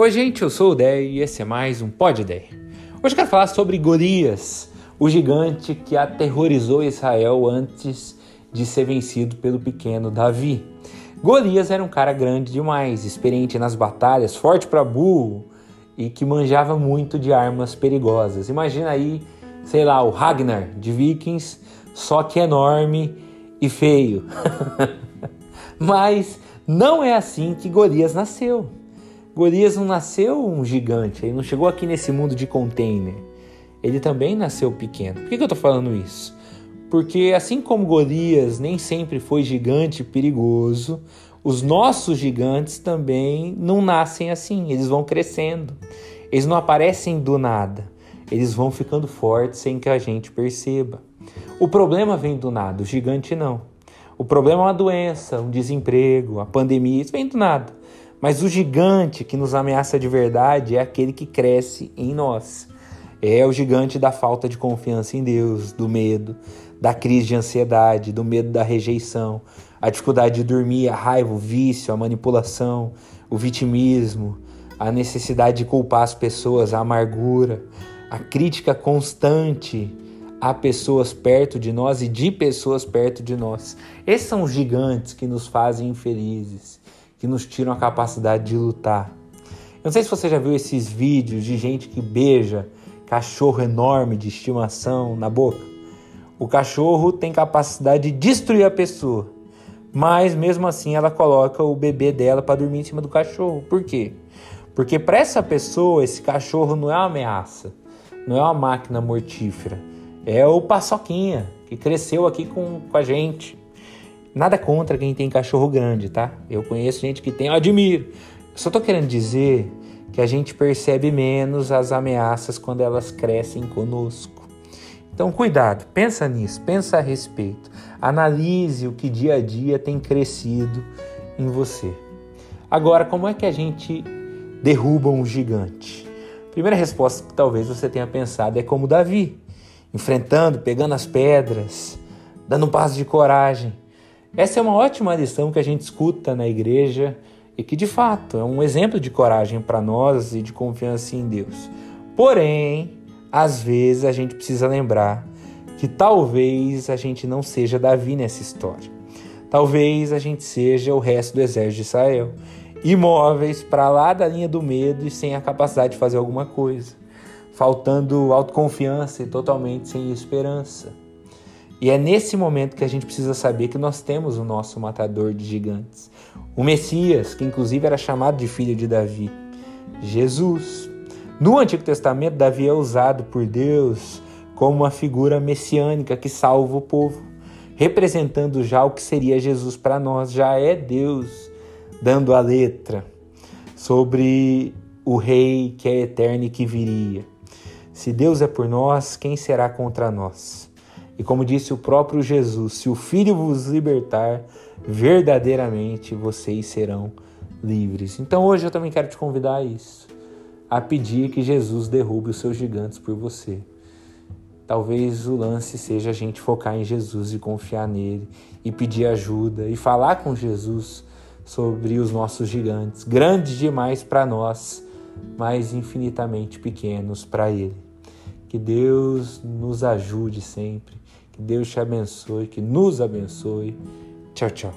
Oi, gente, eu sou o Dé e esse é mais um Pod Dé. Hoje eu quero falar sobre Golias, o gigante que aterrorizou Israel antes de ser vencido pelo pequeno Davi. Golias era um cara grande demais, experiente nas batalhas, forte para burro e que manjava muito de armas perigosas. Imagina aí, sei lá, o Ragnar de Vikings, só que enorme e feio. Mas não é assim que Golias nasceu. Golias não nasceu um gigante, ele não chegou aqui nesse mundo de container. Ele também nasceu pequeno. Por que, que eu estou falando isso? Porque assim como Golias nem sempre foi gigante perigoso, os nossos gigantes também não nascem assim, eles vão crescendo. Eles não aparecem do nada, eles vão ficando fortes sem que a gente perceba. O problema vem do nada, o gigante não. O problema é uma doença, um desemprego, a pandemia, isso vem do nada. Mas o gigante que nos ameaça de verdade é aquele que cresce em nós. É o gigante da falta de confiança em Deus, do medo, da crise de ansiedade, do medo da rejeição, a dificuldade de dormir, a raiva, o vício, a manipulação, o vitimismo, a necessidade de culpar as pessoas, a amargura, a crítica constante a pessoas perto de nós e de pessoas perto de nós. Esses são os gigantes que nos fazem infelizes que nos tiram a capacidade de lutar. Eu não sei se você já viu esses vídeos de gente que beija cachorro enorme de estimação na boca. O cachorro tem capacidade de destruir a pessoa, mas mesmo assim ela coloca o bebê dela para dormir em cima do cachorro. Por quê? Porque para essa pessoa esse cachorro não é uma ameaça, não é uma máquina mortífera, é o paçoquinha que cresceu aqui com, com a gente. Nada contra quem tem cachorro grande, tá? Eu conheço gente que tem, eu admiro. só tô querendo dizer que a gente percebe menos as ameaças quando elas crescem conosco. Então, cuidado, pensa nisso, pensa a respeito. Analise o que dia a dia tem crescido em você. Agora, como é que a gente derruba um gigante? Primeira resposta que talvez você tenha pensado é como Davi, enfrentando, pegando as pedras, dando um passo de coragem. Essa é uma ótima lição que a gente escuta na igreja e que de fato é um exemplo de coragem para nós e de confiança em Deus. Porém, às vezes a gente precisa lembrar que talvez a gente não seja Davi nessa história. Talvez a gente seja o resto do exército de Israel, imóveis para lá da linha do medo e sem a capacidade de fazer alguma coisa, faltando autoconfiança e totalmente sem esperança. E é nesse momento que a gente precisa saber que nós temos o nosso matador de gigantes, o Messias, que inclusive era chamado de filho de Davi, Jesus. No Antigo Testamento, Davi é usado por Deus como uma figura messiânica que salva o povo, representando já o que seria Jesus para nós, já é Deus dando a letra sobre o rei que é eterno e que viria. Se Deus é por nós, quem será contra nós? E como disse o próprio Jesus, se o Filho vos libertar, verdadeiramente vocês serão livres. Então hoje eu também quero te convidar a isso, a pedir que Jesus derrube os seus gigantes por você. Talvez o lance seja a gente focar em Jesus e confiar nele e pedir ajuda e falar com Jesus sobre os nossos gigantes, grandes demais para nós, mas infinitamente pequenos para ele. Que Deus nos ajude sempre que Deus te abençoe, que nos abençoe. Tchau, tchau.